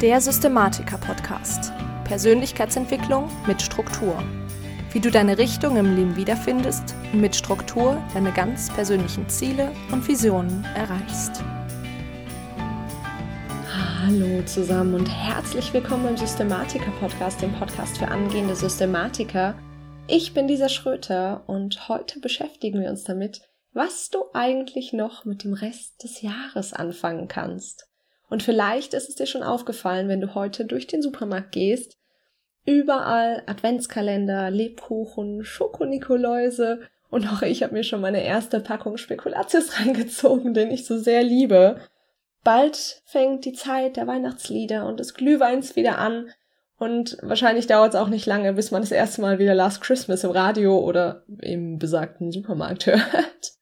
Der Systematiker-Podcast. Persönlichkeitsentwicklung mit Struktur. Wie du deine Richtung im Leben wiederfindest und mit Struktur deine ganz persönlichen Ziele und Visionen erreichst. Hallo zusammen und herzlich willkommen im Systematiker-Podcast, dem Podcast für angehende Systematiker. Ich bin Lisa Schröter und heute beschäftigen wir uns damit, was du eigentlich noch mit dem Rest des Jahres anfangen kannst. Und vielleicht ist es dir schon aufgefallen, wenn du heute durch den Supermarkt gehst, überall Adventskalender, Lebkuchen, Schokonikoläuse und auch ich habe mir schon meine erste Packung Spekulatius reingezogen, den ich so sehr liebe. Bald fängt die Zeit der Weihnachtslieder und des Glühweins wieder an und wahrscheinlich dauert es auch nicht lange, bis man das erste Mal wieder Last Christmas im Radio oder im besagten Supermarkt hört.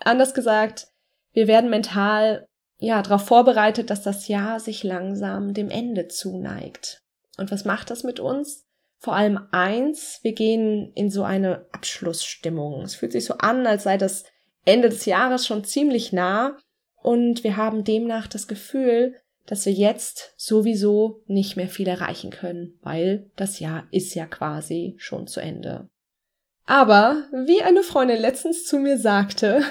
Anders gesagt, wir werden mental ja, darauf vorbereitet, dass das Jahr sich langsam dem Ende zuneigt. Und was macht das mit uns? Vor allem eins, wir gehen in so eine Abschlussstimmung. Es fühlt sich so an, als sei das Ende des Jahres schon ziemlich nah und wir haben demnach das Gefühl, dass wir jetzt sowieso nicht mehr viel erreichen können, weil das Jahr ist ja quasi schon zu Ende. Aber, wie eine Freundin letztens zu mir sagte,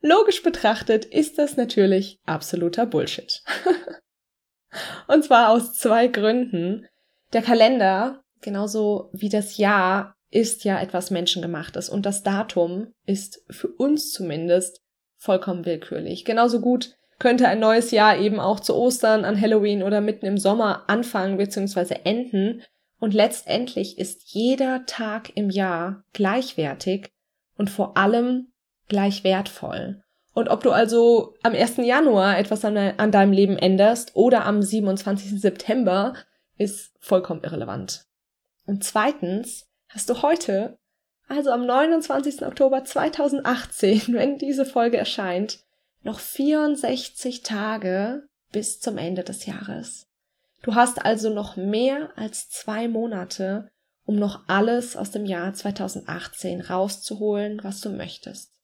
Logisch betrachtet ist das natürlich absoluter Bullshit. Und zwar aus zwei Gründen. Der Kalender, genauso wie das Jahr, ist ja etwas Menschengemachtes und das Datum ist für uns zumindest vollkommen willkürlich. Genauso gut könnte ein neues Jahr eben auch zu Ostern, an Halloween oder mitten im Sommer anfangen bzw. enden und letztendlich ist jeder Tag im Jahr gleichwertig und vor allem gleich wertvoll. Und ob du also am 1. Januar etwas an, an deinem Leben änderst oder am 27. September, ist vollkommen irrelevant. Und zweitens hast du heute, also am 29. Oktober 2018, wenn diese Folge erscheint, noch 64 Tage bis zum Ende des Jahres. Du hast also noch mehr als zwei Monate, um noch alles aus dem Jahr 2018 rauszuholen, was du möchtest.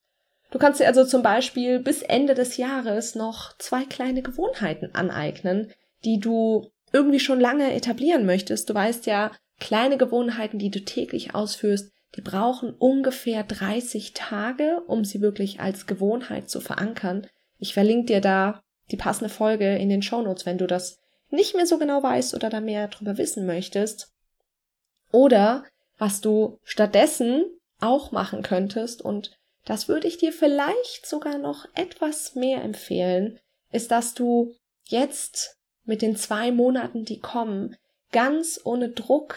Du kannst dir also zum Beispiel bis Ende des Jahres noch zwei kleine Gewohnheiten aneignen, die du irgendwie schon lange etablieren möchtest. Du weißt ja, kleine Gewohnheiten, die du täglich ausführst, die brauchen ungefähr 30 Tage, um sie wirklich als Gewohnheit zu verankern. Ich verlinke dir da die passende Folge in den Shownotes, wenn du das nicht mehr so genau weißt oder da mehr drüber wissen möchtest. Oder was du stattdessen auch machen könntest und das würde ich dir vielleicht sogar noch etwas mehr empfehlen, ist, dass du jetzt mit den zwei Monaten, die kommen, ganz ohne Druck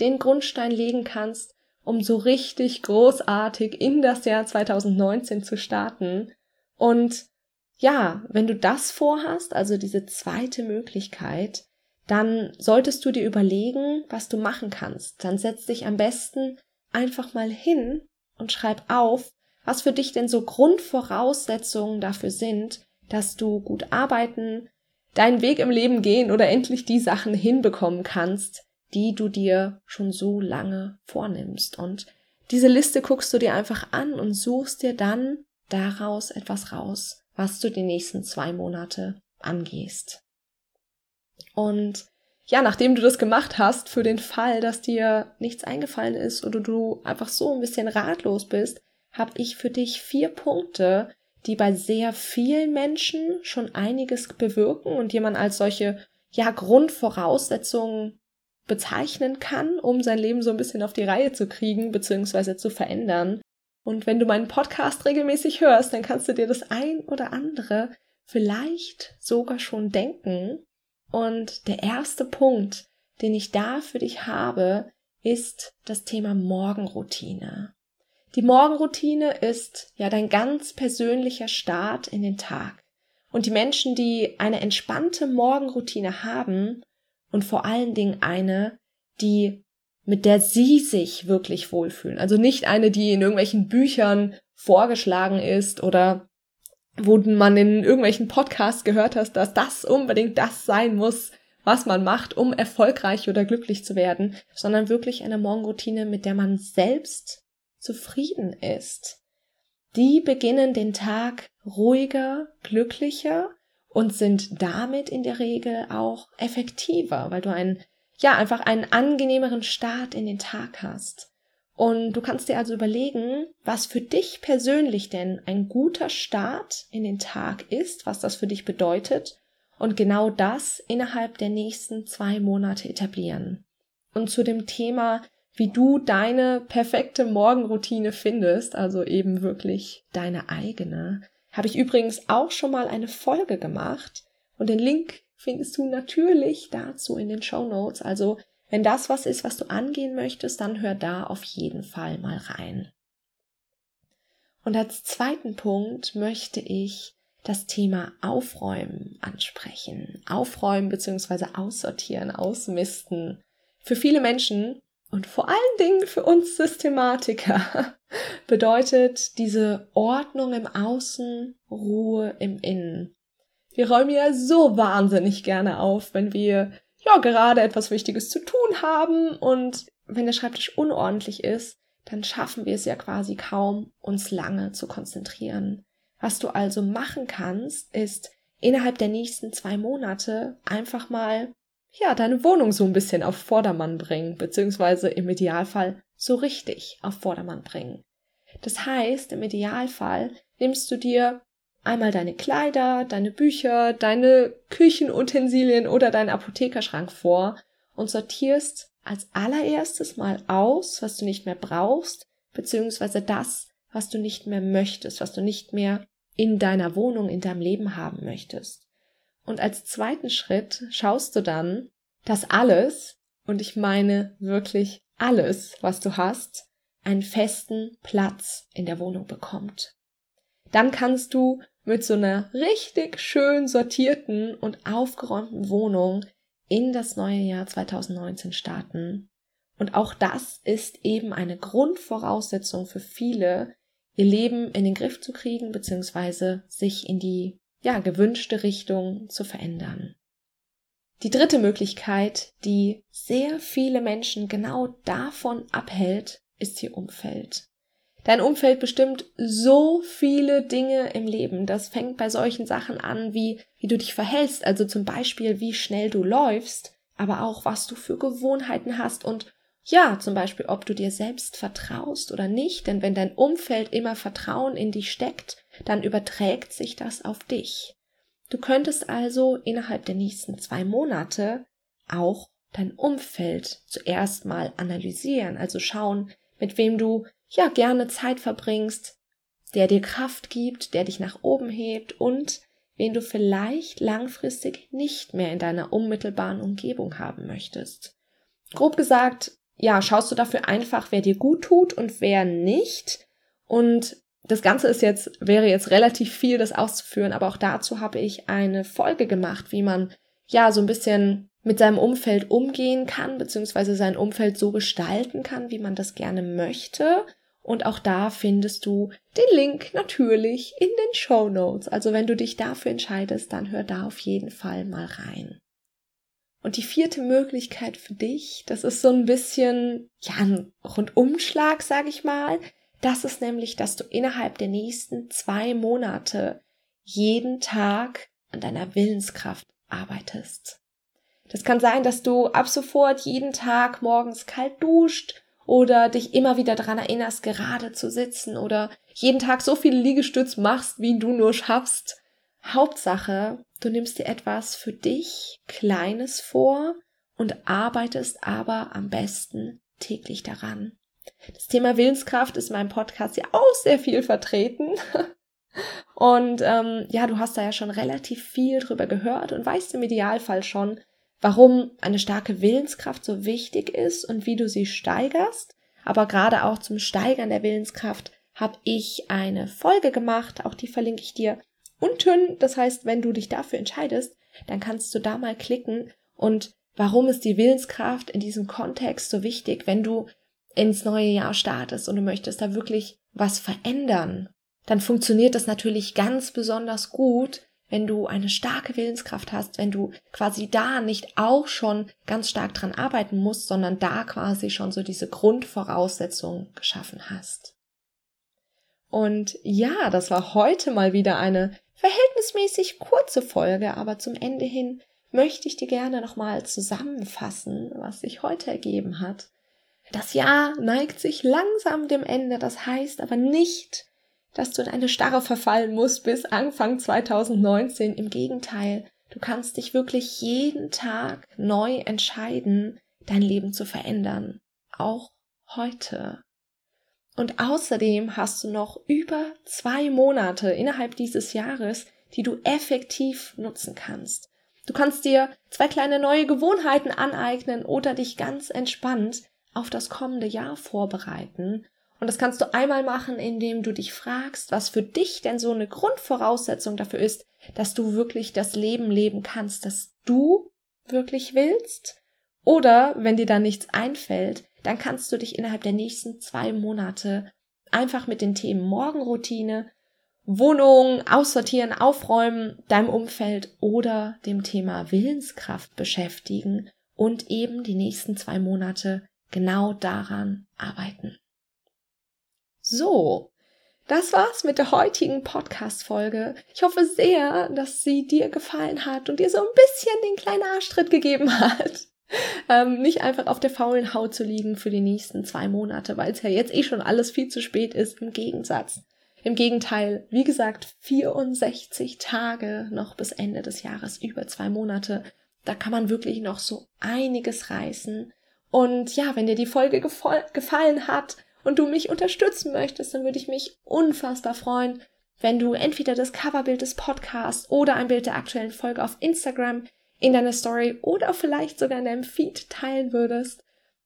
den Grundstein legen kannst, um so richtig großartig in das Jahr 2019 zu starten. Und ja, wenn du das vorhast, also diese zweite Möglichkeit, dann solltest du dir überlegen, was du machen kannst. Dann setz dich am besten einfach mal hin und schreib auf, was für dich denn so Grundvoraussetzungen dafür sind, dass du gut arbeiten, deinen Weg im Leben gehen oder endlich die Sachen hinbekommen kannst, die du dir schon so lange vornimmst. Und diese Liste guckst du dir einfach an und suchst dir dann daraus etwas raus, was du die nächsten zwei Monate angehst. Und ja, nachdem du das gemacht hast, für den Fall, dass dir nichts eingefallen ist oder du einfach so ein bisschen ratlos bist, habe ich für dich vier Punkte, die bei sehr vielen Menschen schon einiges bewirken und die man als solche ja Grundvoraussetzungen bezeichnen kann, um sein Leben so ein bisschen auf die Reihe zu kriegen bzw. zu verändern. Und wenn du meinen Podcast regelmäßig hörst, dann kannst du dir das ein oder andere vielleicht sogar schon denken. Und der erste Punkt, den ich da für dich habe, ist das Thema Morgenroutine. Die Morgenroutine ist ja dein ganz persönlicher Start in den Tag. Und die Menschen, die eine entspannte Morgenroutine haben und vor allen Dingen eine, die mit der sie sich wirklich wohlfühlen. Also nicht eine, die in irgendwelchen Büchern vorgeschlagen ist oder wo man in irgendwelchen Podcasts gehört hast, dass das unbedingt das sein muss, was man macht, um erfolgreich oder glücklich zu werden, sondern wirklich eine Morgenroutine, mit der man selbst zufrieden ist. Die beginnen den Tag ruhiger, glücklicher und sind damit in der Regel auch effektiver, weil du einen, ja, einfach einen angenehmeren Start in den Tag hast. Und du kannst dir also überlegen, was für dich persönlich denn ein guter Start in den Tag ist, was das für dich bedeutet und genau das innerhalb der nächsten zwei Monate etablieren. Und zu dem Thema, wie du deine perfekte Morgenroutine findest, also eben wirklich deine eigene, habe ich übrigens auch schon mal eine Folge gemacht und den Link findest du natürlich dazu in den Show Notes. Also wenn das was ist, was du angehen möchtest, dann hör da auf jeden Fall mal rein. Und als zweiten Punkt möchte ich das Thema Aufräumen ansprechen. Aufräumen bzw. aussortieren, ausmisten. Für viele Menschen und vor allen Dingen für uns Systematiker bedeutet diese Ordnung im Außen, Ruhe im Innen. Wir räumen ja so wahnsinnig gerne auf, wenn wir ja gerade etwas Wichtiges zu tun haben und wenn der Schreibtisch unordentlich ist, dann schaffen wir es ja quasi kaum, uns lange zu konzentrieren. Was du also machen kannst, ist innerhalb der nächsten zwei Monate einfach mal ja, deine Wohnung so ein bisschen auf Vordermann bringen, beziehungsweise im Idealfall so richtig auf Vordermann bringen. Das heißt, im Idealfall nimmst du dir einmal deine Kleider, deine Bücher, deine Küchenutensilien oder deinen Apothekerschrank vor und sortierst als allererstes mal aus, was du nicht mehr brauchst, beziehungsweise das, was du nicht mehr möchtest, was du nicht mehr in deiner Wohnung, in deinem Leben haben möchtest. Und als zweiten Schritt schaust du dann, dass alles, und ich meine wirklich alles, was du hast, einen festen Platz in der Wohnung bekommt. Dann kannst du mit so einer richtig schön sortierten und aufgeräumten Wohnung in das neue Jahr 2019 starten. Und auch das ist eben eine Grundvoraussetzung für viele, ihr Leben in den Griff zu kriegen, beziehungsweise sich in die ja, gewünschte Richtung zu verändern. Die dritte Möglichkeit, die sehr viele Menschen genau davon abhält, ist ihr Umfeld. Dein Umfeld bestimmt so viele Dinge im Leben. Das fängt bei solchen Sachen an, wie, wie du dich verhältst, also zum Beispiel, wie schnell du läufst, aber auch, was du für Gewohnheiten hast und ja, zum Beispiel, ob du dir selbst vertraust oder nicht, denn wenn dein Umfeld immer Vertrauen in dich steckt, dann überträgt sich das auf dich. Du könntest also innerhalb der nächsten zwei Monate auch dein Umfeld zuerst mal analysieren, also schauen, mit wem du ja gerne Zeit verbringst, der dir Kraft gibt, der dich nach oben hebt und wen du vielleicht langfristig nicht mehr in deiner unmittelbaren Umgebung haben möchtest. Grob gesagt, ja, schaust du dafür einfach, wer dir gut tut und wer nicht und das Ganze ist jetzt, wäre jetzt relativ viel, das auszuführen, aber auch dazu habe ich eine Folge gemacht, wie man ja so ein bisschen mit seinem Umfeld umgehen kann, beziehungsweise sein Umfeld so gestalten kann, wie man das gerne möchte. Und auch da findest du den Link natürlich in den Show Notes. Also wenn du dich dafür entscheidest, dann hör da auf jeden Fall mal rein. Und die vierte Möglichkeit für dich, das ist so ein bisschen, ja, ein Rundumschlag, sag ich mal. Das ist nämlich, dass du innerhalb der nächsten zwei Monate jeden Tag an deiner Willenskraft arbeitest. Das kann sein, dass du ab sofort jeden Tag morgens kalt duscht oder dich immer wieder daran erinnerst, gerade zu sitzen oder jeden Tag so viele Liegestütz machst, wie du nur schaffst. Hauptsache, du nimmst dir etwas für dich Kleines vor und arbeitest aber am besten täglich daran. Das Thema Willenskraft ist in meinem Podcast ja auch sehr viel vertreten. Und ähm, ja, du hast da ja schon relativ viel drüber gehört und weißt im Idealfall schon, warum eine starke Willenskraft so wichtig ist und wie du sie steigerst. Aber gerade auch zum Steigern der Willenskraft habe ich eine Folge gemacht, auch die verlinke ich dir unten. Das heißt, wenn du dich dafür entscheidest, dann kannst du da mal klicken und warum ist die Willenskraft in diesem Kontext so wichtig, wenn du ins neue Jahr startest und du möchtest da wirklich was verändern, dann funktioniert das natürlich ganz besonders gut, wenn du eine starke Willenskraft hast, wenn du quasi da nicht auch schon ganz stark dran arbeiten musst, sondern da quasi schon so diese Grundvoraussetzungen geschaffen hast. Und ja, das war heute mal wieder eine verhältnismäßig kurze Folge, aber zum Ende hin möchte ich dir gerne nochmal zusammenfassen, was sich heute ergeben hat. Das Jahr neigt sich langsam dem Ende, das heißt aber nicht, dass du in eine Starre verfallen musst bis Anfang 2019. Im Gegenteil, du kannst dich wirklich jeden Tag neu entscheiden, dein Leben zu verändern. Auch heute. Und außerdem hast du noch über zwei Monate innerhalb dieses Jahres, die du effektiv nutzen kannst. Du kannst dir zwei kleine neue Gewohnheiten aneignen oder dich ganz entspannt auf das kommende Jahr vorbereiten. Und das kannst du einmal machen, indem du dich fragst, was für dich denn so eine Grundvoraussetzung dafür ist, dass du wirklich das Leben leben kannst, das du wirklich willst. Oder wenn dir da nichts einfällt, dann kannst du dich innerhalb der nächsten zwei Monate einfach mit den Themen Morgenroutine, Wohnung aussortieren, aufräumen, deinem Umfeld oder dem Thema Willenskraft beschäftigen und eben die nächsten zwei Monate genau daran arbeiten. So, das war's mit der heutigen Podcast-Folge. Ich hoffe sehr, dass sie dir gefallen hat und dir so ein bisschen den kleinen Arschtritt gegeben hat. Ähm, nicht einfach auf der faulen Haut zu liegen für die nächsten zwei Monate, weil es ja jetzt eh schon alles viel zu spät ist. Im Gegensatz. Im Gegenteil, wie gesagt, 64 Tage noch bis Ende des Jahres, über zwei Monate. Da kann man wirklich noch so einiges reißen. Und ja, wenn dir die Folge gefallen hat und du mich unterstützen möchtest, dann würde ich mich unfassbar freuen, wenn du entweder das Coverbild des Podcasts oder ein Bild der aktuellen Folge auf Instagram in deiner Story oder vielleicht sogar in deinem Feed teilen würdest.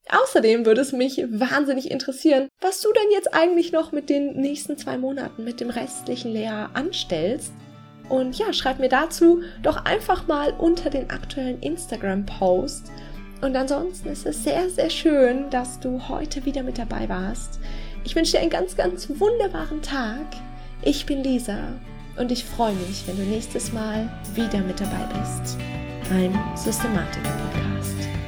Außerdem würde es mich wahnsinnig interessieren, was du denn jetzt eigentlich noch mit den nächsten zwei Monaten, mit dem restlichen Lehrjahr anstellst. Und ja, schreib mir dazu doch einfach mal unter den aktuellen Instagram-Post. Und ansonsten ist es sehr, sehr schön, dass du heute wieder mit dabei warst. Ich wünsche dir einen ganz, ganz wunderbaren Tag. Ich bin Lisa und ich freue mich, wenn du nächstes Mal wieder mit dabei bist beim Systematiker Podcast.